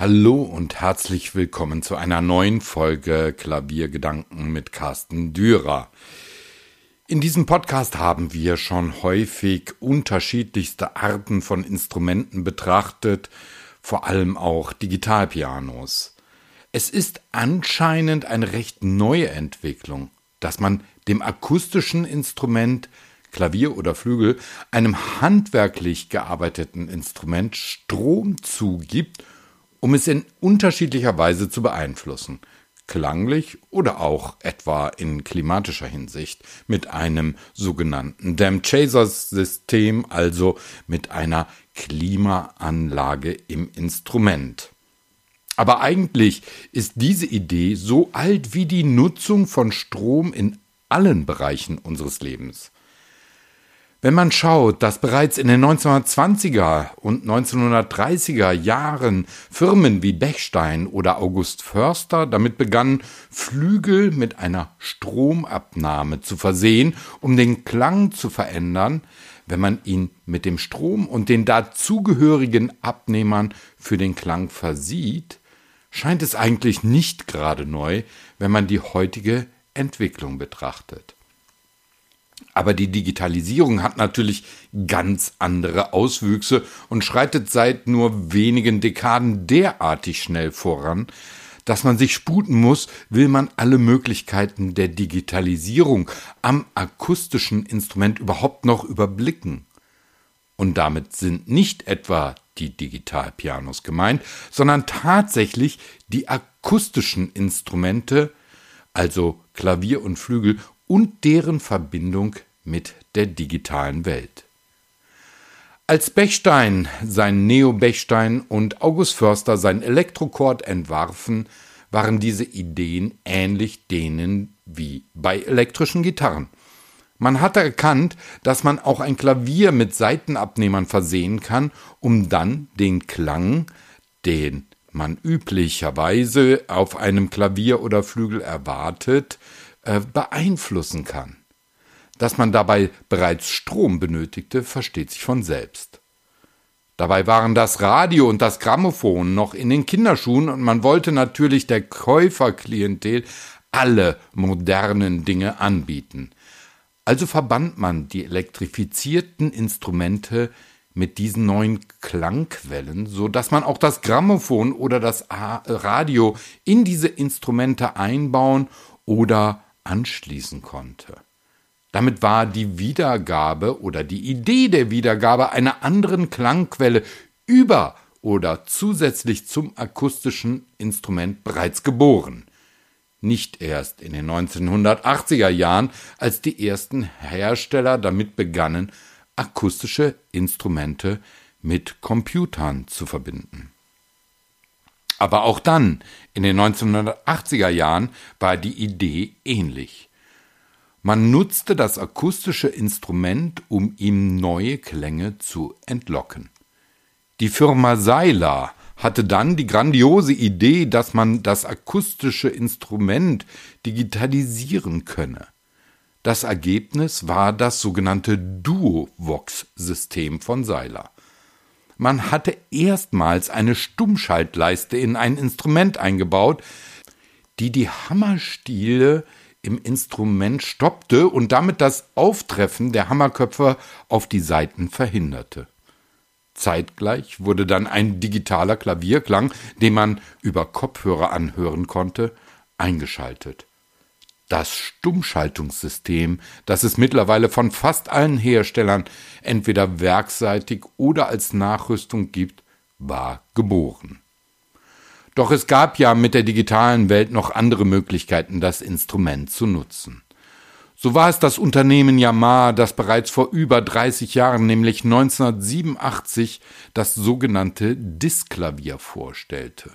Hallo und herzlich willkommen zu einer neuen Folge Klaviergedanken mit Carsten Dürer. In diesem Podcast haben wir schon häufig unterschiedlichste Arten von Instrumenten betrachtet, vor allem auch Digitalpianos. Es ist anscheinend eine recht neue Entwicklung, dass man dem akustischen Instrument Klavier oder Flügel einem handwerklich gearbeiteten Instrument Strom zugibt um es in unterschiedlicher Weise zu beeinflussen, klanglich oder auch etwa in klimatischer Hinsicht, mit einem sogenannten Dam Chaser System, also mit einer Klimaanlage im Instrument. Aber eigentlich ist diese Idee so alt wie die Nutzung von Strom in allen Bereichen unseres Lebens. Wenn man schaut, dass bereits in den 1920er und 1930er Jahren Firmen wie Bechstein oder August Förster damit begannen, Flügel mit einer Stromabnahme zu versehen, um den Klang zu verändern, wenn man ihn mit dem Strom und den dazugehörigen Abnehmern für den Klang versieht, scheint es eigentlich nicht gerade neu, wenn man die heutige Entwicklung betrachtet. Aber die Digitalisierung hat natürlich ganz andere Auswüchse und schreitet seit nur wenigen Dekaden derartig schnell voran, dass man sich sputen muss, will man alle Möglichkeiten der Digitalisierung am akustischen Instrument überhaupt noch überblicken. Und damit sind nicht etwa die Digitalpianos gemeint, sondern tatsächlich die akustischen Instrumente, also Klavier und Flügel und deren Verbindung mit der digitalen Welt. Als Bechstein sein Neo-Bechstein und August Förster sein Elektrochord entwarfen, waren diese Ideen ähnlich denen wie bei elektrischen Gitarren. Man hatte erkannt, dass man auch ein Klavier mit Seitenabnehmern versehen kann, um dann den Klang, den man üblicherweise auf einem Klavier oder Flügel erwartet, äh, beeinflussen kann. Dass man dabei bereits Strom benötigte, versteht sich von selbst. Dabei waren das Radio und das Grammophon noch in den Kinderschuhen und man wollte natürlich der Käuferklientel alle modernen Dinge anbieten. Also verband man die elektrifizierten Instrumente mit diesen neuen Klangquellen, so dass man auch das Grammophon oder das Radio in diese Instrumente einbauen oder anschließen konnte. Damit war die Wiedergabe oder die Idee der Wiedergabe einer anderen Klangquelle über oder zusätzlich zum akustischen Instrument bereits geboren. Nicht erst in den 1980er Jahren, als die ersten Hersteller damit begannen, akustische Instrumente mit Computern zu verbinden. Aber auch dann, in den 1980er Jahren, war die Idee ähnlich. Man nutzte das akustische Instrument, um ihm neue Klänge zu entlocken. Die Firma Seiler hatte dann die grandiose Idee, dass man das akustische Instrument digitalisieren könne. Das Ergebnis war das sogenannte Duo-Vox-System von Seiler. Man hatte erstmals eine Stummschaltleiste in ein Instrument eingebaut, die die Hammerstiele im Instrument stoppte und damit das Auftreffen der Hammerköpfe auf die Saiten verhinderte. Zeitgleich wurde dann ein digitaler Klavierklang, den man über Kopfhörer anhören konnte, eingeschaltet. Das Stummschaltungssystem, das es mittlerweile von fast allen Herstellern entweder werkseitig oder als Nachrüstung gibt, war geboren. Doch es gab ja mit der digitalen Welt noch andere Möglichkeiten, das Instrument zu nutzen. So war es das Unternehmen Yamaha, das bereits vor über 30 Jahren, nämlich 1987, das sogenannte Disklavier vorstellte.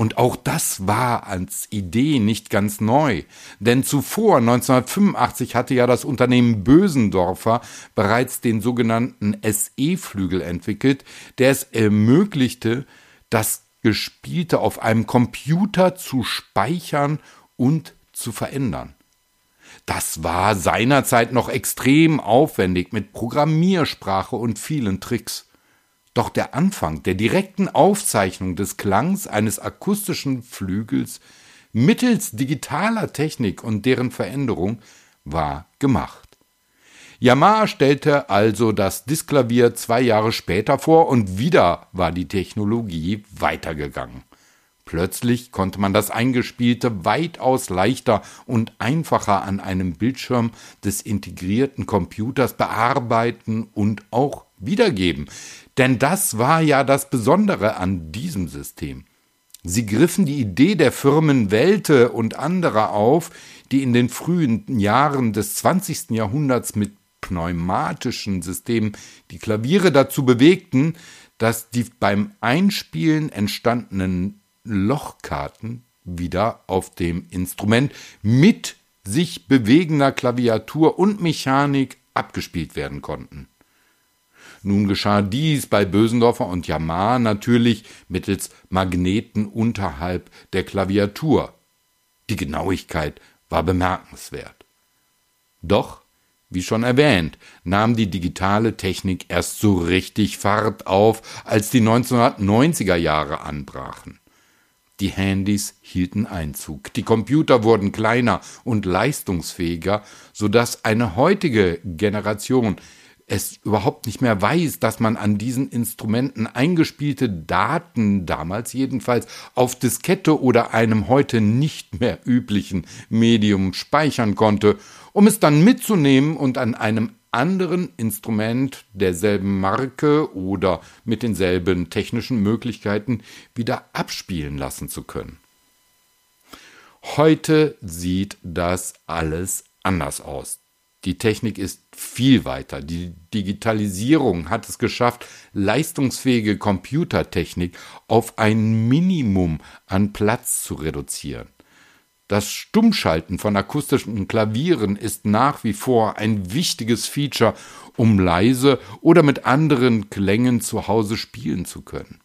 Und auch das war als Idee nicht ganz neu, denn zuvor 1985 hatte ja das Unternehmen Bösendorfer bereits den sogenannten SE-Flügel entwickelt, der es ermöglichte, das Gespielte auf einem Computer zu speichern und zu verändern. Das war seinerzeit noch extrem aufwendig mit Programmiersprache und vielen Tricks. Doch der Anfang der direkten Aufzeichnung des Klangs eines akustischen Flügels mittels digitaler Technik und deren Veränderung war gemacht. Yamaha stellte also das Disklavier zwei Jahre später vor und wieder war die Technologie weitergegangen. Plötzlich konnte man das Eingespielte weitaus leichter und einfacher an einem Bildschirm des integrierten Computers bearbeiten und auch wiedergeben. Denn das war ja das Besondere an diesem System. Sie griffen die Idee der Firmen Welte und anderer auf, die in den frühen Jahren des 20. Jahrhunderts mit pneumatischen Systemen die Klaviere dazu bewegten, dass die beim Einspielen entstandenen Lochkarten wieder auf dem Instrument mit sich bewegender Klaviatur und Mechanik abgespielt werden konnten. Nun geschah dies bei Bösendorfer und Yamaha natürlich mittels Magneten unterhalb der Klaviatur. Die Genauigkeit war bemerkenswert. Doch, wie schon erwähnt, nahm die digitale Technik erst so richtig Fahrt auf, als die 1990er Jahre anbrachen. Die Handys hielten Einzug. Die Computer wurden kleiner und leistungsfähiger, so dass eine heutige Generation es überhaupt nicht mehr weiß, dass man an diesen Instrumenten eingespielte Daten, damals jedenfalls, auf Diskette oder einem heute nicht mehr üblichen Medium speichern konnte, um es dann mitzunehmen und an einem anderen Instrument derselben Marke oder mit denselben technischen Möglichkeiten wieder abspielen lassen zu können. Heute sieht das alles anders aus. Die Technik ist viel weiter. Die Digitalisierung hat es geschafft, leistungsfähige Computertechnik auf ein Minimum an Platz zu reduzieren. Das Stummschalten von akustischen Klavieren ist nach wie vor ein wichtiges Feature, um leise oder mit anderen Klängen zu Hause spielen zu können.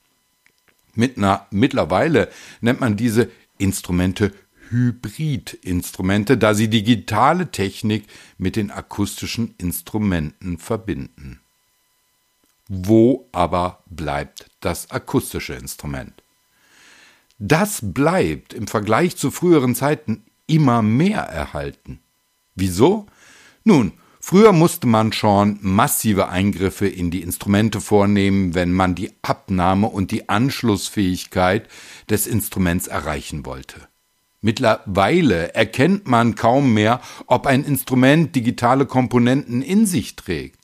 Mit einer, mittlerweile nennt man diese Instrumente Hybridinstrumente, da sie digitale Technik mit den akustischen Instrumenten verbinden. Wo aber bleibt das akustische Instrument? Das bleibt im Vergleich zu früheren Zeiten immer mehr erhalten. Wieso? Nun, früher musste man schon massive Eingriffe in die Instrumente vornehmen, wenn man die Abnahme und die Anschlussfähigkeit des Instruments erreichen wollte. Mittlerweile erkennt man kaum mehr, ob ein Instrument digitale Komponenten in sich trägt.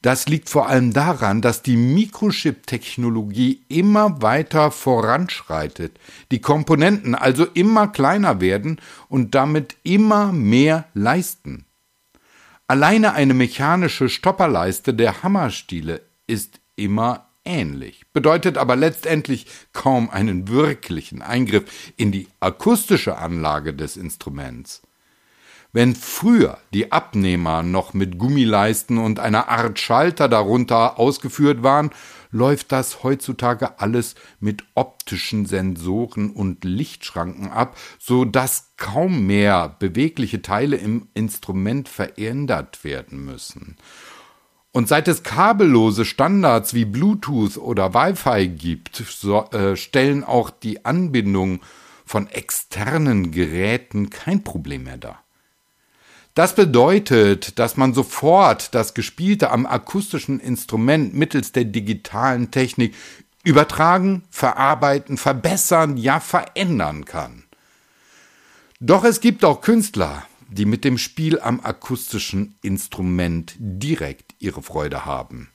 Das liegt vor allem daran, dass die Mikrochip-Technologie immer weiter voranschreitet, die Komponenten also immer kleiner werden und damit immer mehr leisten. Alleine eine mechanische Stopperleiste der Hammerstiele ist immer ähnlich, bedeutet aber letztendlich kaum einen wirklichen Eingriff in die akustische Anlage des Instruments. Wenn früher die Abnehmer noch mit Gummileisten und einer Art Schalter darunter ausgeführt waren, läuft das heutzutage alles mit optischen Sensoren und Lichtschranken ab, so dass kaum mehr bewegliche Teile im Instrument verändert werden müssen. Und seit es kabellose Standards wie Bluetooth oder Wi-Fi gibt, so, äh, stellen auch die Anbindung von externen Geräten kein Problem mehr dar. Das bedeutet, dass man sofort das Gespielte am akustischen Instrument mittels der digitalen Technik übertragen, verarbeiten, verbessern, ja verändern kann. Doch es gibt auch Künstler, die mit dem Spiel am akustischen Instrument direkt ihre Freude haben.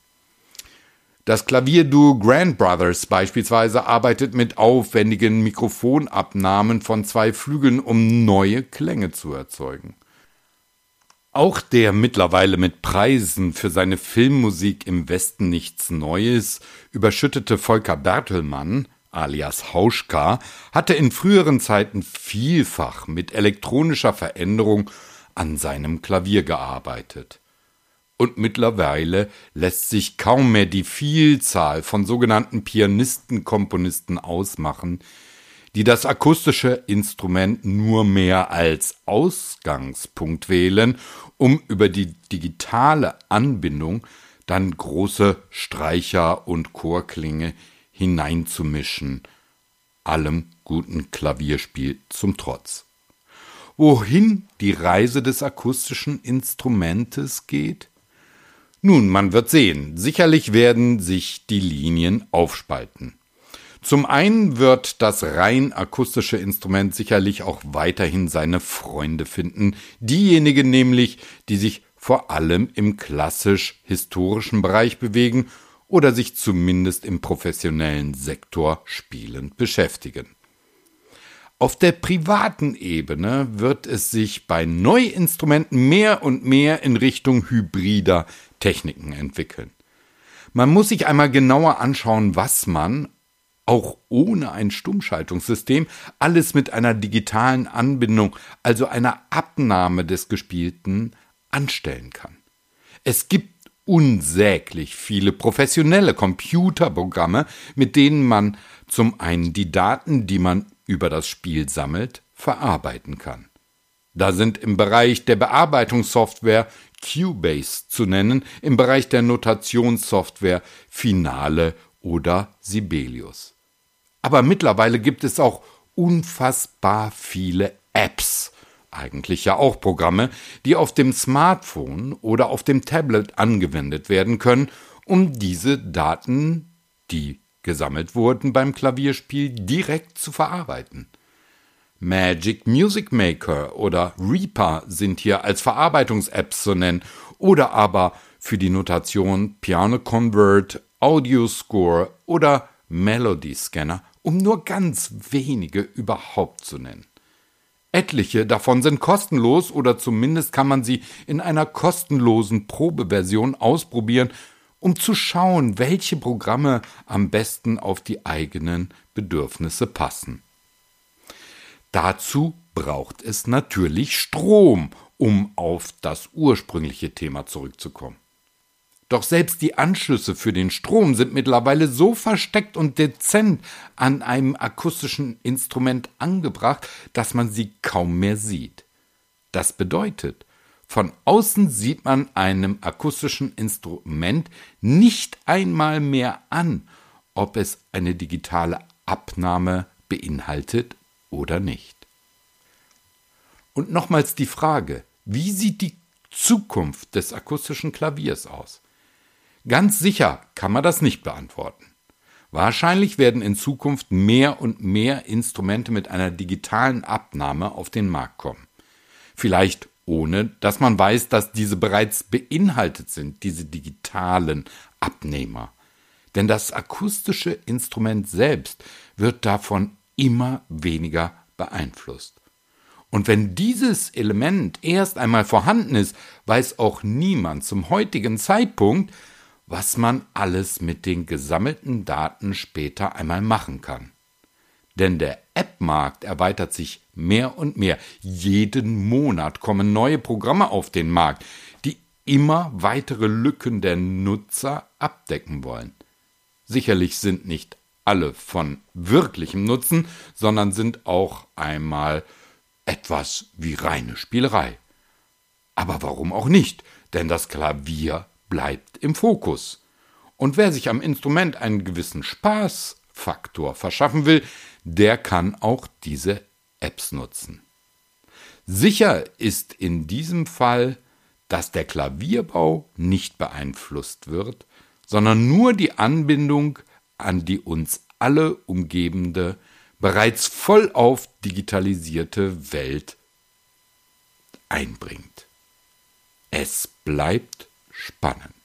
Das Klavierduo Grand Brothers beispielsweise arbeitet mit aufwendigen Mikrofonabnahmen von zwei Flügeln, um neue Klänge zu erzeugen. Auch der mittlerweile mit Preisen für seine Filmmusik im Westen nichts Neues überschüttete Volker Bertelmann alias Hauschka hatte in früheren Zeiten vielfach mit elektronischer Veränderung an seinem Klavier gearbeitet. Und mittlerweile lässt sich kaum mehr die Vielzahl von sogenannten Pianisten-Komponisten ausmachen, die das akustische Instrument nur mehr als Ausgangspunkt wählen, um über die digitale Anbindung dann große Streicher und Chorklinge hineinzumischen, allem guten Klavierspiel zum Trotz. Wohin die Reise des akustischen Instrumentes geht? Nun, man wird sehen. Sicherlich werden sich die Linien aufspalten. Zum einen wird das rein akustische Instrument sicherlich auch weiterhin seine Freunde finden, diejenigen nämlich, die sich vor allem im klassisch-historischen Bereich bewegen oder sich zumindest im professionellen Sektor spielend beschäftigen. Auf der privaten Ebene wird es sich bei Neuinstrumenten mehr und mehr in Richtung hybrider Techniken entwickeln. Man muss sich einmal genauer anschauen, was man auch ohne ein Stummschaltungssystem, alles mit einer digitalen Anbindung, also einer Abnahme des Gespielten, anstellen kann. Es gibt unsäglich viele professionelle Computerprogramme, mit denen man zum einen die Daten, die man über das Spiel sammelt, verarbeiten kann. Da sind im Bereich der Bearbeitungssoftware Cubase zu nennen, im Bereich der Notationssoftware Finale oder Sibelius. Aber mittlerweile gibt es auch unfassbar viele Apps, eigentlich ja auch Programme, die auf dem Smartphone oder auf dem Tablet angewendet werden können, um diese Daten, die gesammelt wurden beim Klavierspiel, direkt zu verarbeiten. Magic Music Maker oder Reaper sind hier als Verarbeitungs-Apps zu nennen oder aber für die Notation Piano Convert, Audio Score oder Melody Scanner um nur ganz wenige überhaupt zu nennen. Etliche davon sind kostenlos oder zumindest kann man sie in einer kostenlosen Probeversion ausprobieren, um zu schauen, welche Programme am besten auf die eigenen Bedürfnisse passen. Dazu braucht es natürlich Strom, um auf das ursprüngliche Thema zurückzukommen. Doch selbst die Anschlüsse für den Strom sind mittlerweile so versteckt und dezent an einem akustischen Instrument angebracht, dass man sie kaum mehr sieht. Das bedeutet, von außen sieht man einem akustischen Instrument nicht einmal mehr an, ob es eine digitale Abnahme beinhaltet oder nicht. Und nochmals die Frage, wie sieht die Zukunft des akustischen Klaviers aus? Ganz sicher kann man das nicht beantworten. Wahrscheinlich werden in Zukunft mehr und mehr Instrumente mit einer digitalen Abnahme auf den Markt kommen. Vielleicht ohne, dass man weiß, dass diese bereits beinhaltet sind, diese digitalen Abnehmer. Denn das akustische Instrument selbst wird davon immer weniger beeinflusst. Und wenn dieses Element erst einmal vorhanden ist, weiß auch niemand zum heutigen Zeitpunkt, was man alles mit den gesammelten Daten später einmal machen kann. Denn der App-Markt erweitert sich mehr und mehr. Jeden Monat kommen neue Programme auf den Markt, die immer weitere Lücken der Nutzer abdecken wollen. Sicherlich sind nicht alle von wirklichem Nutzen, sondern sind auch einmal etwas wie reine Spielerei. Aber warum auch nicht? Denn das Klavier bleibt im Fokus. Und wer sich am Instrument einen gewissen Spaßfaktor verschaffen will, der kann auch diese Apps nutzen. Sicher ist in diesem Fall, dass der Klavierbau nicht beeinflusst wird, sondern nur die Anbindung an die uns alle umgebende, bereits vollauf digitalisierte Welt einbringt. Es bleibt spannend.